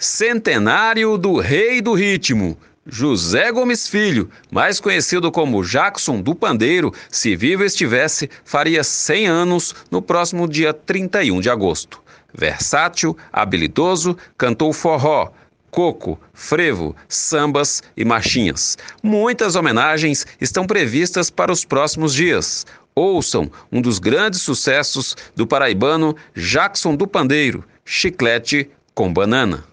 Centenário do Rei do Ritmo. José Gomes Filho, mais conhecido como Jackson do Pandeiro, se vivo estivesse, faria 100 anos no próximo dia 31 de agosto. Versátil, habilidoso, cantou forró, coco, frevo, sambas e marchinhas. Muitas homenagens estão previstas para os próximos dias. Ouçam um dos grandes sucessos do paraibano Jackson do Pandeiro, Chiclete com Banana.